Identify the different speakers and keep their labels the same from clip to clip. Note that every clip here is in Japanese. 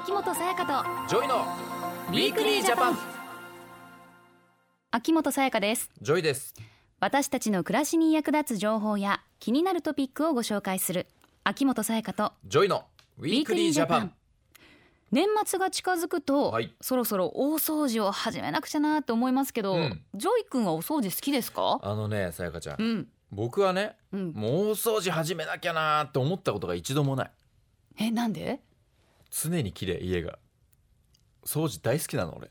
Speaker 1: 秋元才加と
Speaker 2: ジョイのウィークリージャパン。
Speaker 1: 秋元才加です。
Speaker 2: ジョイです。
Speaker 1: 私たちの暮らしに役立つ情報や気になるトピックをご紹介する秋元才加と
Speaker 2: ジョイのウィークリージャパン。
Speaker 1: 年末が近づくと、
Speaker 2: はい。
Speaker 1: そろそろ大掃除を始めなくちゃなと思いますけど、
Speaker 2: うん。
Speaker 1: ジョイ君はお掃除好きですか？
Speaker 2: あのね才加ちゃん、
Speaker 1: うん。
Speaker 2: 僕はね
Speaker 1: うん。
Speaker 2: もう大掃除始めなきゃなーって思ったことが一度もない。
Speaker 1: えなんで？
Speaker 2: 常に綺麗家が。掃除大好きなの俺。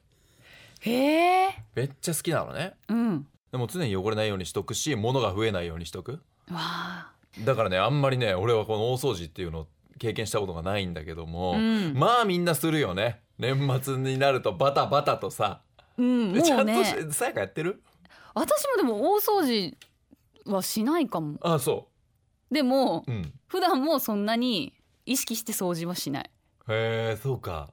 Speaker 1: へえ。
Speaker 2: めっちゃ好きなのね。
Speaker 1: うん。
Speaker 2: でも常に汚れないようにしとくし物が増えないようにしとく。
Speaker 1: わあ。
Speaker 2: だからねあんまりね俺はこの大掃除っていうのを経験したことがないんだけども、
Speaker 1: うん。
Speaker 2: まあみんなするよね。年末になるとバタバタとさ、
Speaker 1: うんも
Speaker 2: ちゃと
Speaker 1: うんね
Speaker 2: しさやかやってる？
Speaker 1: 私もでも大掃除はしないかも。
Speaker 2: あそ
Speaker 1: でも
Speaker 2: ううん。
Speaker 1: 普段もそんなに意識して掃除はしない
Speaker 2: へえそうか。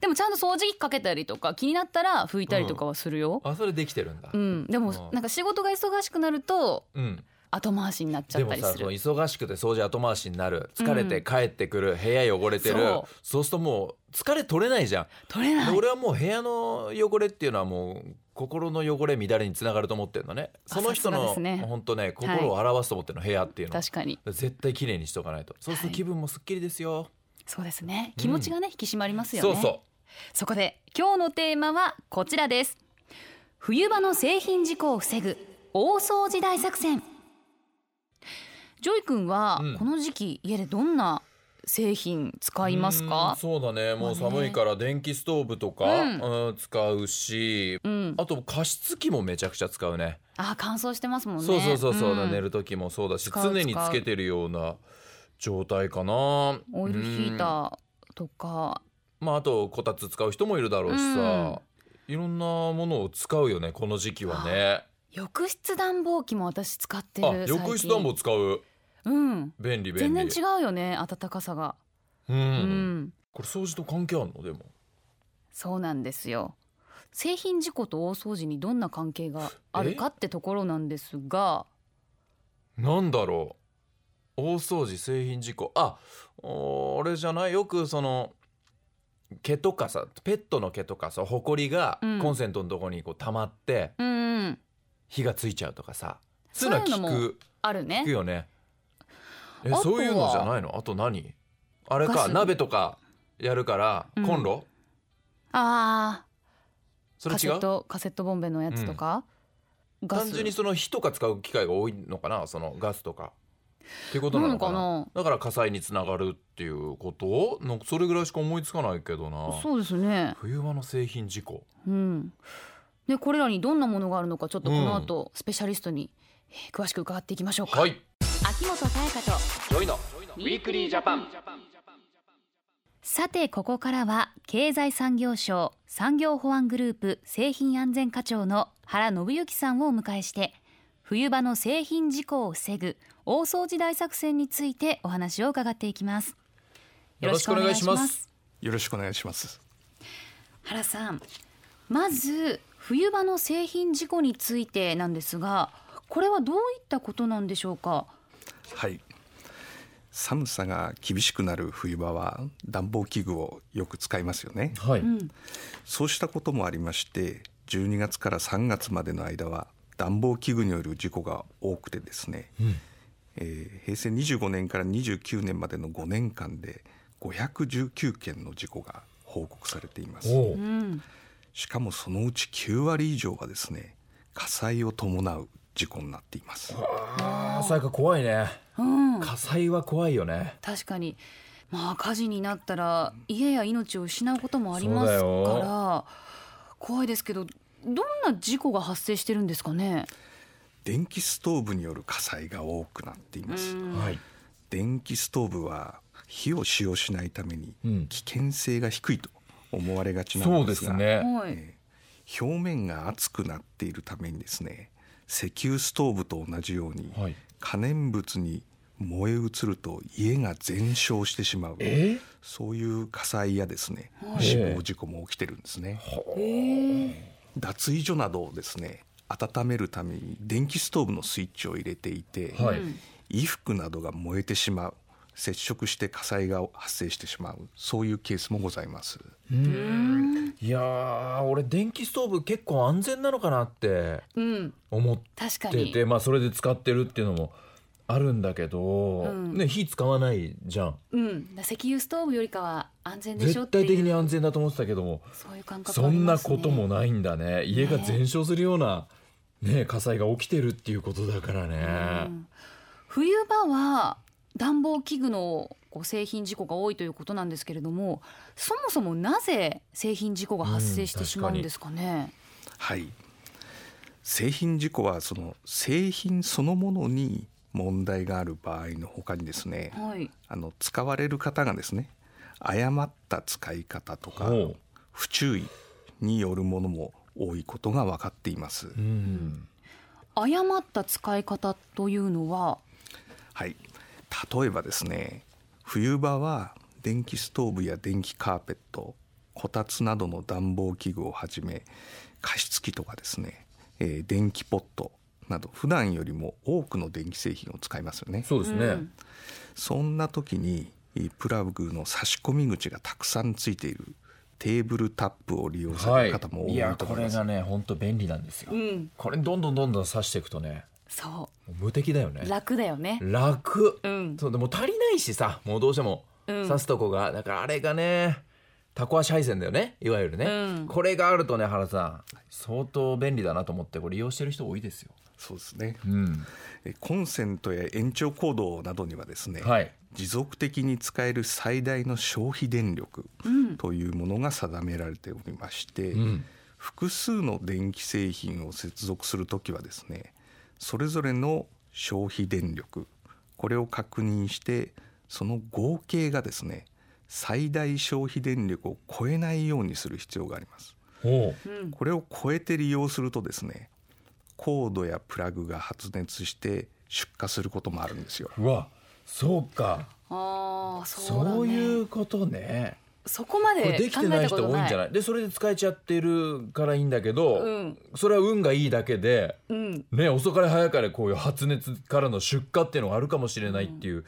Speaker 1: でもちゃんと掃除機かけたりとか気になったら拭いたりとかはするよ、
Speaker 2: あそれできてるんだ。
Speaker 1: うん。でも
Speaker 2: うん。
Speaker 1: なんか仕事が忙しくなると
Speaker 2: うん。
Speaker 1: 後回しになっちゃったりする。
Speaker 2: さその忙しくて掃除後回しになる。疲れて帰ってくる、部屋汚れてる。
Speaker 1: そ
Speaker 2: そうするともう疲れ取れないじゃん。
Speaker 1: 取れない。
Speaker 2: で俺はもう部屋の汚れっていうのはもう心の汚れ乱れにつながると思ってるのね。その人
Speaker 1: さすが
Speaker 2: の
Speaker 1: ですね。
Speaker 2: 本当ね心を表すと思ってるの、部屋っていうの。は
Speaker 1: 確かに。
Speaker 2: 絶対綺麗にしとかないと。そうすると気分もすっきりですよ、
Speaker 1: そうですね。
Speaker 2: うん。
Speaker 1: 気持ちがね、引き締まりますよね。
Speaker 2: そうそ
Speaker 1: そこで今日のテーマはこちらです。冬場の製品事故を防ぐ大掃除大作戦。ジョイ君は
Speaker 2: うん。
Speaker 1: この時期家でどんな製品使
Speaker 2: う
Speaker 1: います
Speaker 2: うーん
Speaker 1: か
Speaker 2: そうだね。もう寒いから電気ストーブとか、
Speaker 1: うん。
Speaker 2: うん使うし
Speaker 1: うん。
Speaker 2: あと加湿器もめちゃくちゃ使うね。
Speaker 1: あ乾燥してますもんね。
Speaker 2: そうそうそうそう、
Speaker 1: ん。
Speaker 2: 寝る時もそうだし常につけてるような状態かな。
Speaker 1: オイルヒータ
Speaker 2: ー
Speaker 1: ーとか。
Speaker 2: まああとこたつ使う人もいるだろうしさ、いろんなものを使うよねこの時期はね。
Speaker 1: 浴室暖房機も私使って
Speaker 2: あ
Speaker 1: る
Speaker 2: 浴室暖房使う。
Speaker 1: うん。
Speaker 2: 便利便利。
Speaker 1: 全然違うよね暖かさが。
Speaker 2: うん、
Speaker 1: うん。
Speaker 2: これ掃除と関係あるの？でも。
Speaker 1: そうなんですよ。製品事故と大掃除にどんな関係があるかってところなんですが。
Speaker 2: なんだろう大掃除製品事故。あおあれじゃない？よくその毛とかさペットの毛とかさほこりが
Speaker 1: うん。
Speaker 2: コンセントのとこにこう溜まって
Speaker 1: うんうん。
Speaker 2: 火がついちゃうとかさそういうの聞く
Speaker 1: あるね。
Speaker 2: 聞くよね。えそういうのじゃないの？あと何？あれか鍋とかやるから
Speaker 1: うん。
Speaker 2: コンロ、
Speaker 1: あ
Speaker 2: それ違う？
Speaker 1: ーカセットカセットボンベのやつとか、ガス
Speaker 2: 単純にその火とか使う機会が多いのかな？そのガスとかっていうことなのかな。だから火災につながるっていうこと？のそれぐらいしか思いつかないけどな。
Speaker 1: そうですね。
Speaker 2: 冬場の製品事故。
Speaker 1: うん。でこれらにどんなものがあるのかちょっとこの後、スペシャリストに、えー詳しく伺っていきましょうか、
Speaker 2: はい。
Speaker 1: 秋元才加と
Speaker 2: ジョイのウィークリージャパン。
Speaker 1: さてここからは経済産業省産業保安グループ製品安全課長の原信之さんをお迎えして冬場の製品事故を防ぐ大掃除大作戦についてお話を伺っていきます
Speaker 2: よろしくお願いします
Speaker 3: よろしくお願いします。
Speaker 1: 原さんまず冬場の製品事故についてなんですがこれはどういったことなんでしょうか？
Speaker 3: はい。寒さが厳しくなる冬場は暖房器具をよく使いますよね。
Speaker 2: はい、
Speaker 1: うん
Speaker 3: そうしたこともありまして、12月から3月までの間は暖房器具による事故が多くてですね、
Speaker 2: うん。
Speaker 3: えー平成25年から29年までの5年間で519件の事故が報告されています。しかもそのうち9割以上はですね、火災を伴う事故になっています。
Speaker 2: あーさやか怖いね。
Speaker 1: うん。
Speaker 2: 火災は怖いよね。
Speaker 1: 確かに。まあ火事になったら家や命を失うこともありますから怖いですけどどんな事故が発生してるんですかね？
Speaker 3: 電気ストーブによる火災が多くなっています。
Speaker 1: うん。
Speaker 2: はい。
Speaker 3: 電気ストーブは火を使用しないために
Speaker 2: うん。
Speaker 3: 危険性が低いと思われがちな
Speaker 2: そうんで
Speaker 3: ですが、
Speaker 2: すね。
Speaker 1: はい、
Speaker 3: えー表面が熱くなっているためにですね石油ストーブと同じように
Speaker 2: はい。
Speaker 3: 可燃物に燃え移ると家が全焼してしまう。
Speaker 2: え？
Speaker 3: そういう火災やですね
Speaker 1: はい。
Speaker 3: 死亡事故も起きてるんですね脱衣所などをですね温めるために電気ストーブのスイッチを入れていて、
Speaker 2: はい。
Speaker 1: うん
Speaker 3: 衣服などが燃えてしまう接触して火災が発生してしまうそういうケースもございます。
Speaker 2: いやー俺電気ストーブ結構安全なのかなって
Speaker 1: うん。
Speaker 2: 思っ
Speaker 1: 確かに。
Speaker 2: ててまあそれで使ってるっていうのもあるんだけど、
Speaker 1: うん。
Speaker 2: ね火使わないじゃん。
Speaker 1: うん。石油ストーブよりかは安全でしょ
Speaker 2: 絶対的に安全だと思ってたけども
Speaker 1: そういう感覚
Speaker 2: そんな
Speaker 1: ありますね。
Speaker 2: こともないんだね。家が全焼するような、ね、火災が起きてるっていうことだからね、
Speaker 1: うん。冬場は暖房器具のこう製品事故が多いということなんですけれどもそもそもなぜ製品事故が発生してしまうんですかね、
Speaker 3: はい。製品事故はその製品そのものに問題がある場合のほかにですね
Speaker 1: はい。
Speaker 3: あの使われる方がですね誤った使い方とか不注意によるものも多いことが分かっています。
Speaker 2: うん。
Speaker 1: 誤った使い方というのは？
Speaker 3: はい、例えばですね冬場は電気ストーブや電気カーペットこたつなどの暖房器具をはじめ加湿器とかですね、えー電気ポットなど普段よりも多くの電気製品を使いますよね。
Speaker 2: そうですね、
Speaker 1: うん。
Speaker 3: そんな時にえープラグの差し込み口がたくさんついているテーブルタップを利用さ
Speaker 2: はい。
Speaker 3: れる方も多
Speaker 2: い
Speaker 3: と思います、
Speaker 2: これがね本当便利なんですよ、
Speaker 1: うん。
Speaker 2: これどんどんどんどん刺していくとね
Speaker 1: そ
Speaker 2: 無敵だよね。
Speaker 1: う楽だよね。
Speaker 2: 楽、
Speaker 1: うん。
Speaker 2: そうでも足りないしさもうどうしても
Speaker 1: うん。
Speaker 2: 刺すとこが、だからあれがねタコ足配線だよねいわゆるね、
Speaker 1: うん。
Speaker 2: これがあるとね原さん相当便利だなと思ってこれ利用してる人多いですよ、
Speaker 3: そうですね。
Speaker 2: うん、
Speaker 3: えコンセントや延長コードなどにはですね、
Speaker 2: はい。
Speaker 3: 持続的に使える最大の消費電力
Speaker 1: うん。
Speaker 3: というものが定められておりまして、
Speaker 2: うん。
Speaker 3: 複数の電気製品を接続するときはですねそれぞれの消費電力これを確認してその合計がですね最大消費電力を超えないようにする必要があります。
Speaker 2: ほ
Speaker 1: う。ん。
Speaker 3: これを超えて利用するとですねコードやプラグが発熱して出火することもあるんですよ。
Speaker 2: ううわそうか。
Speaker 1: ああそう
Speaker 2: そう,、いうことね。
Speaker 1: そこまで
Speaker 2: できてない人多いんじゃ
Speaker 1: い
Speaker 2: ない？でそれで使えちゃってるからいいんだけど、
Speaker 1: うん。
Speaker 2: それは運がいいだけで
Speaker 1: うん。
Speaker 2: ね遅かれ早かれこういう発熱からの出荷っていうのがあるかもしれないっていう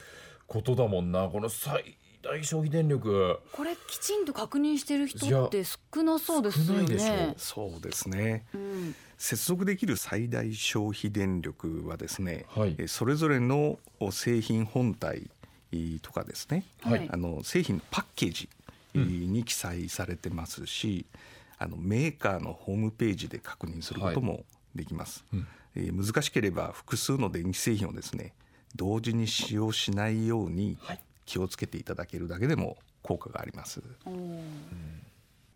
Speaker 2: ことだもんな。この最大消費電力。
Speaker 1: これきちんと確認してる人って少なそうですよ
Speaker 2: 少ないでし
Speaker 1: ね
Speaker 2: ょ
Speaker 3: そうですね。
Speaker 1: うん。
Speaker 3: 接続できる最大消費電力はですね、
Speaker 2: はい。
Speaker 3: えそれぞれの製品本体とかですね、
Speaker 2: はい。
Speaker 3: あの製品のパッケージに記載されてますし、あのメーカーのホームページで確認することもできます、
Speaker 2: うん。
Speaker 3: えー難しければ複数の電気製品をですね同時に使用しないように
Speaker 2: はい
Speaker 3: 気をつけていただけるだけでも効果があります。
Speaker 1: おー。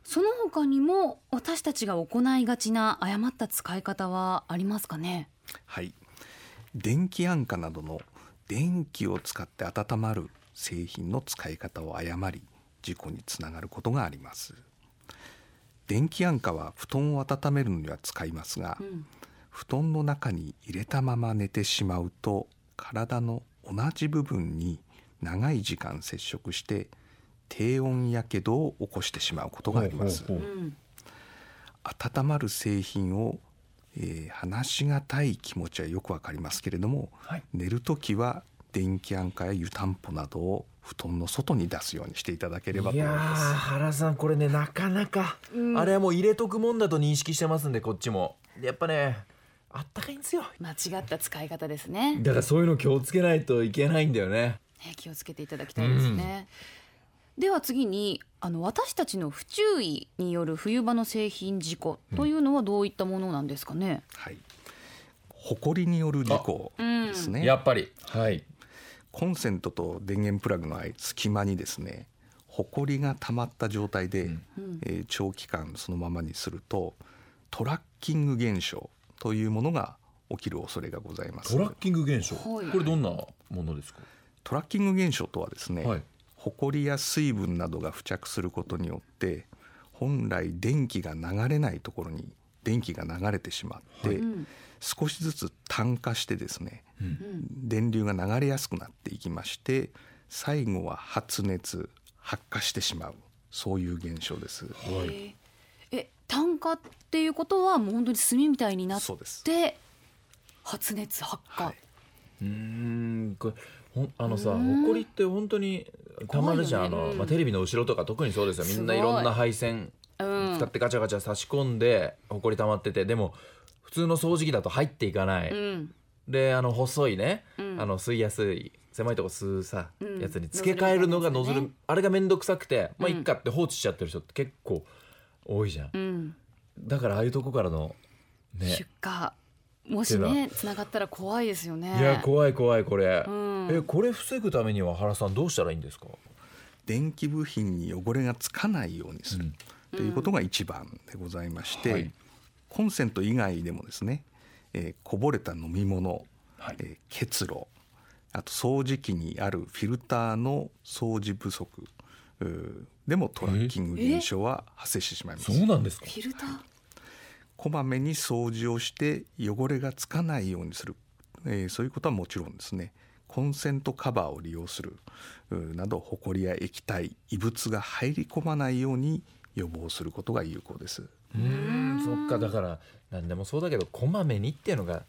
Speaker 1: その他にも私たちが行いがちな誤った使い方はありますかね？
Speaker 3: はい、電気安価などの電気を使って温まる製品の使い方を誤り事故につながることがあります。電気安価は布団を温めるのには使いますが、
Speaker 1: うん。
Speaker 3: 布団の中に入れたまま寝てしまうと体の同じ部分に長い時間接触して低温やけどを起こしてしまうことがあります。
Speaker 2: ほうほうほう。
Speaker 1: うん
Speaker 3: 温まる製品を、えー話しがたい気持ちはよくわかりますけれども、
Speaker 2: はい。
Speaker 3: 寝る時は電気安価や湯たんぽなどを布団の外に出すようにしていただければと思います。
Speaker 2: 原さんこれねなかなか、
Speaker 1: うん。
Speaker 2: あれはもう入れとくもんだと認識してますんでこっちも。やっぱねあったかいんですよ。
Speaker 1: 間違った使い方ですね。
Speaker 2: だからそういうの気をつけないといけないんだよね
Speaker 1: ね気をつけていただきたいですね、では次にあの私たちの不注意による冬場の製品事故というのはどういったものなんですかね、
Speaker 3: はい、埃による事故ですね、
Speaker 2: やっぱり。はい。
Speaker 3: コンセントと電源プラグの間隙間にですね埃が溜まった状態で、
Speaker 2: うん。
Speaker 1: うん。
Speaker 3: えー長期間そのままにするとトラッキング現象というものが起きる恐れがございます。
Speaker 2: トラッキング現象、
Speaker 1: はい。
Speaker 2: これどんなものですか？
Speaker 3: トラッキング現象とはですね、
Speaker 2: はい。
Speaker 3: 埃や水分などが付着することによって本来電気が流れないところに電気が流れてしまって、
Speaker 1: うん
Speaker 3: 少しずつ炭化してですね
Speaker 2: うん。
Speaker 1: うん
Speaker 3: 電流が流れやすくなっていきまして最後は発熱発火してしまうそういう現象です。
Speaker 2: はい。
Speaker 1: え炭化っていうことはもう本当に炭みたいになっ
Speaker 3: そうです。
Speaker 1: て発熱発火、
Speaker 3: はい。
Speaker 2: うーんこれほんあのさ
Speaker 1: うん。
Speaker 2: 埃って本当にたまるじゃん、あの、まあ、テレビの後ろとか特にそうですよ。みんないろんな配線
Speaker 1: うん。
Speaker 2: 使ってガチャガチャ差し込んで埃溜まっててでも普通の掃除機だと入っていかない、
Speaker 1: うん。
Speaker 2: であの細いね、
Speaker 1: うん。
Speaker 2: あの吸いやすい狭いとこ吸うさ、
Speaker 1: うん。
Speaker 2: やつに付け替えるのがノズル。あれが面倒くさくて、まあ
Speaker 1: うん。
Speaker 2: いっかって放置しちゃってる人って結構多いじゃん、
Speaker 1: うん。
Speaker 2: だからああいうとこからのね。
Speaker 1: 出荷もしねつながったら怖いですよね。
Speaker 2: いや怖い怖いこれ、
Speaker 1: うん。
Speaker 2: えこれ防ぐためには原さんどうしたらいいんですか、
Speaker 3: 電気部品に汚れがつかないようにする、
Speaker 2: うん。
Speaker 3: ということが一番でございまして、
Speaker 2: はい。
Speaker 3: コンセント以外でもですね、えーこぼれた飲み物、
Speaker 2: はい。
Speaker 3: えー結露あと掃除機にあるフィルターの掃除不足でもトラッキング現象は発生してしまいます。
Speaker 2: そうなんですか？
Speaker 1: フィルター？
Speaker 3: こまめに掃除をして汚れがつかないようにする、えーそういうことはもちろんですね。コンセントカバーを利用する。などホコリや液体異物が入り込まないように予防することが有効です。
Speaker 2: うーん。そっかだから何でもそうだけどこまめにっていうのが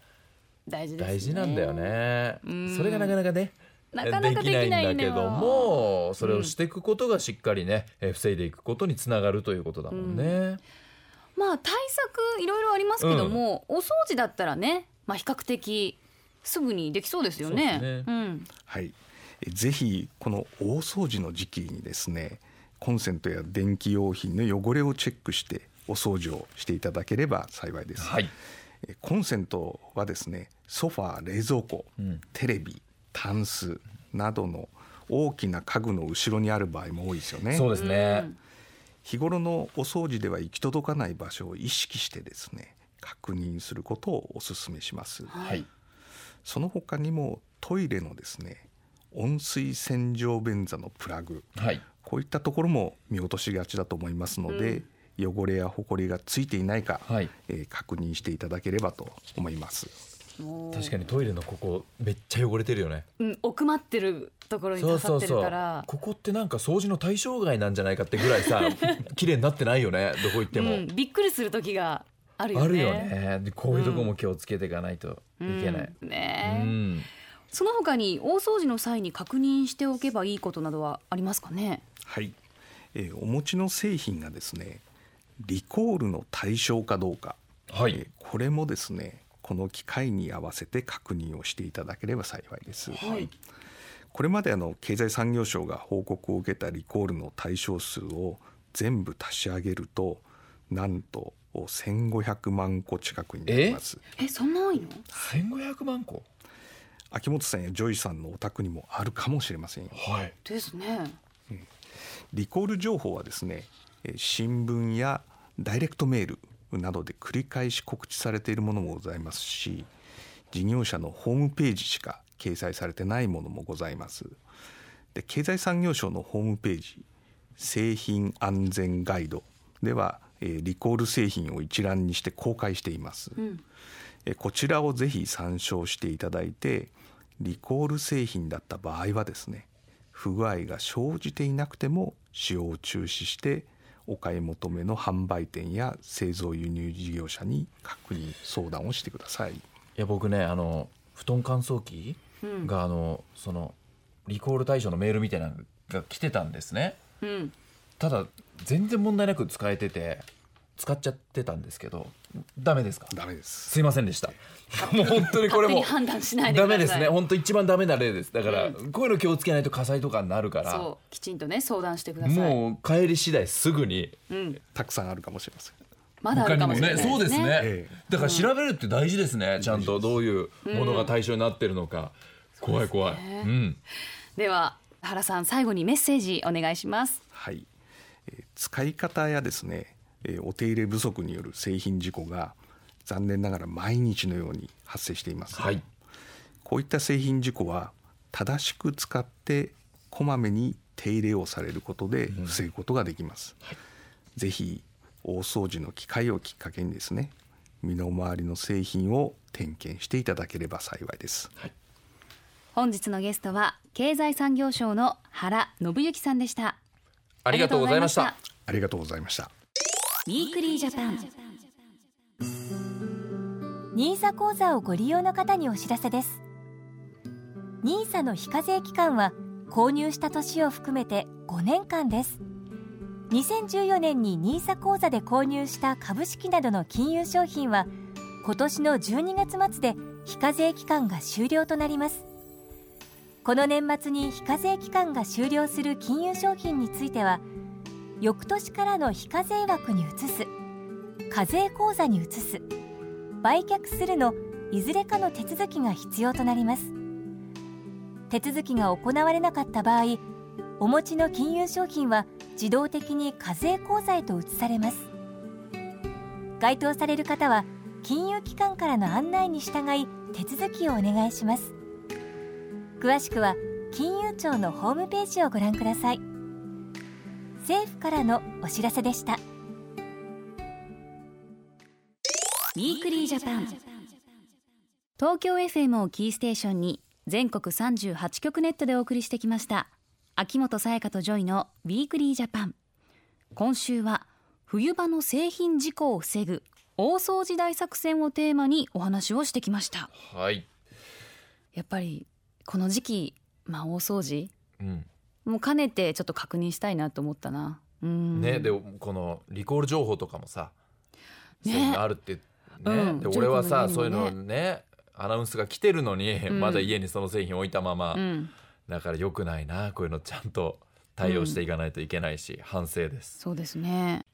Speaker 1: 大事ですね。
Speaker 2: 大事なんだよね。
Speaker 1: うん。
Speaker 2: それがなかなかね
Speaker 1: なかなかできない
Speaker 2: んだけどもそれをしていくことがしっかりね、え防いでいくことにつながるということだもんね、
Speaker 1: まあ対策いろいろありますけども、お掃除だったらね、まあ、比較的すぐにできそうですよね。
Speaker 2: そう
Speaker 1: ん、
Speaker 3: はい、えぜひこの大掃除の時期にですねコンセントや電気用品の汚れをチェックしてお掃除をしていただければ幸いです、
Speaker 2: はい。
Speaker 3: えコンセントはですねソファー冷蔵庫、
Speaker 2: うん。
Speaker 3: テレビタンスなどの大きな家具の後ろにある場合も多いですよね。
Speaker 2: そうですね、
Speaker 3: 日頃のお掃除では行き届かない場所を意識してですね確認することをお勧めします。
Speaker 2: はい。
Speaker 3: その他にもトイレのですね温水洗浄便座のプラグ
Speaker 2: はい。
Speaker 3: こういったところも見落としがちだと思いますので、汚れやほこりがついていないか、
Speaker 2: はい。
Speaker 3: えー確認していただければと思います
Speaker 2: 確かにトイレのここめっちゃ汚れてるよね。
Speaker 1: うん、奥まってるところに
Speaker 2: そう
Speaker 1: 刺さって
Speaker 2: そうそう
Speaker 1: るから。
Speaker 2: ここってなんか掃除の対象外なんじゃないかってぐらいさ 綺麗になってないよねどこ行っても、
Speaker 1: うん、びっくりする時があるよね。
Speaker 2: あるよね。でこういうとこも気をつけていかないといけない、
Speaker 1: うん
Speaker 2: う
Speaker 1: ね。え
Speaker 2: ん。
Speaker 1: その他に大掃除の際に確認しておけばいいことなどはありますかね？
Speaker 3: はい、えーお持ちの製品がですねリコールの対象かどうか、
Speaker 2: はい、
Speaker 3: えーこれもですねこの機会に合わせて確認をしていただければ幸いです、
Speaker 1: はい。
Speaker 3: これまであの経済産業省が報告を受けたリコールの対象数を全部足し上げるとなんと1500万個近くになります。
Speaker 1: え、そんな多いの
Speaker 2: ？1500万個？
Speaker 3: 秋元さんやジョイさんのお宅にもあるかもしれませんよ。
Speaker 2: はい。
Speaker 1: ですね。
Speaker 3: リコール情報はですねえー新聞やダイレクトメールなどで繰り返し告知されているものもございますし事業者のホームページしか掲載されてないものもございます。で経済産業省のホームページ製品安全ガイドでは、えーリコール製品を一覧にして公開しています、
Speaker 1: うん、
Speaker 3: えーこちらをぜひ参照していただいてリコール製品だった場合はですね不具合が生じていなくても使用を中止してお買い求めの販売店や製造輸入事業者に確認相談をしてください。
Speaker 2: いや僕ねあの布団乾燥機
Speaker 1: うん、
Speaker 2: があのそのリコール対象のメールみたいなのが来てたんですね。
Speaker 1: うん、
Speaker 2: ただ全然問題なく使えてて使っちゃってたんですけどダメですか？
Speaker 3: ダメです。
Speaker 2: すいませんでした。もう本当にこれ
Speaker 1: 勝手に
Speaker 2: も
Speaker 1: 判断しないでください。
Speaker 2: ダメですね。本当一番ダメな例です。だから、
Speaker 1: う
Speaker 2: こういうの気をつけないと火災とかになるから
Speaker 1: そう、きちんとね相談してください。
Speaker 2: もう帰り次第すぐに
Speaker 1: うん、
Speaker 3: たくさんあるかもしれません。
Speaker 1: まだあるかもしれないね。
Speaker 2: そうですね、
Speaker 3: え
Speaker 2: だから調べるって大事ですね、ちゃんとどういうものが対象になってるのか、怖い怖い、
Speaker 1: ね。
Speaker 2: うん。
Speaker 1: では原さん最後にメッセージお願いします。
Speaker 3: はい、えー使い方やですね、えーお手入れ不足による製品事故が残念ながら毎日のように発生しています、
Speaker 2: はい。
Speaker 3: こういった製品事故は正しく使ってこまめに手入れをされることで防ぐことができます、ぜひ大掃除の機会をきっかけにですね身の回りの製品を点検していただければ幸いです。
Speaker 1: 本日のゲストは経済産業省の原信之さんでした。
Speaker 2: ありがとうございました。
Speaker 3: ありがとうございました
Speaker 1: ウィークリージャパン。
Speaker 4: NISA 口座をご利用の方にお知らせです。NISA の非課税期間は購入した年を含めて5年間です。2014年に NISA 口座で購入した株式などの金融商品は今年の12月末で非課税期間が終了となります。この年末に非課税期間が終了する金融商品については翌年からの非課税枠に移す。課税口座に移す。売却するのいずれかの手続きが必要となります。手続きが行われなかった場合お持ちの金融商品は自動的に課税口座へと移されます。該当される方は金融機関からの案内に従い手続きをお願いします。詳しくは金融庁のホームページをご覧ください。政府からのお知らせでした。
Speaker 1: ウィークリージャパン。東京 FM をキーステーションに全国38局ネットでお送りしてきました。秋元才加とジョイのウィークリージャパン。今週は冬場の製品事故を防ぐ大掃除大作戦をテーマにお話をしてきました。
Speaker 2: はい、
Speaker 1: やっぱりこの時期まあ大掃除。
Speaker 2: うん
Speaker 1: もう兼ねてちょっと確認したいなと思ったな。うん。
Speaker 2: ね、でこのリコール情報とかもさ、
Speaker 1: ね。
Speaker 2: そういうのあるってね、
Speaker 1: うん。
Speaker 2: で俺はさ
Speaker 1: ジョイ
Speaker 2: そういう
Speaker 1: 君
Speaker 2: のねアナウンスが来てるのに、
Speaker 1: ん。
Speaker 2: まだ家にその製品置いたまま、
Speaker 1: うん。
Speaker 2: だから良くないなこういうのちゃんと対応していかないといけないし、反省です。
Speaker 1: そうですね。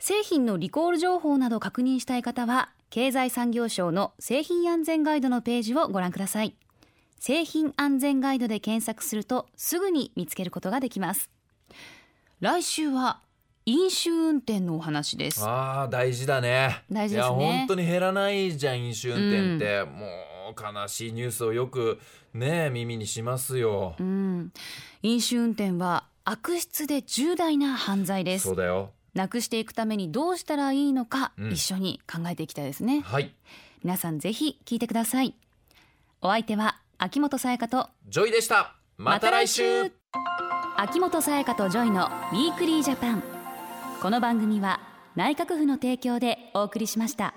Speaker 1: 製品のリコール情報など確認したい方は経済産業省の製品安全ガイドのページをご覧ください製品安全ガイドで検索するとすぐに見つけることができます。来週は飲酒運転のお話です。
Speaker 2: あー大事だね。
Speaker 1: 大事ですね。
Speaker 2: いや本当に減らないじゃん飲酒運転って、もう悲しいニュースをよくね耳にしますよ、
Speaker 1: うん。飲酒運転は悪質で重大な犯罪です。
Speaker 2: そうだよ。
Speaker 1: なくしていくためにどうしたらいいのか、
Speaker 2: うん。
Speaker 1: 一緒に考えていきたいですね。
Speaker 2: はい。
Speaker 1: 皆さんぜひ聞いてください。お相手は秋元才加と
Speaker 2: ジョイでした。また来週。
Speaker 1: 秋元才加とジョイのウィークリージャパン。この番組は内閣府の提供でお送りしました。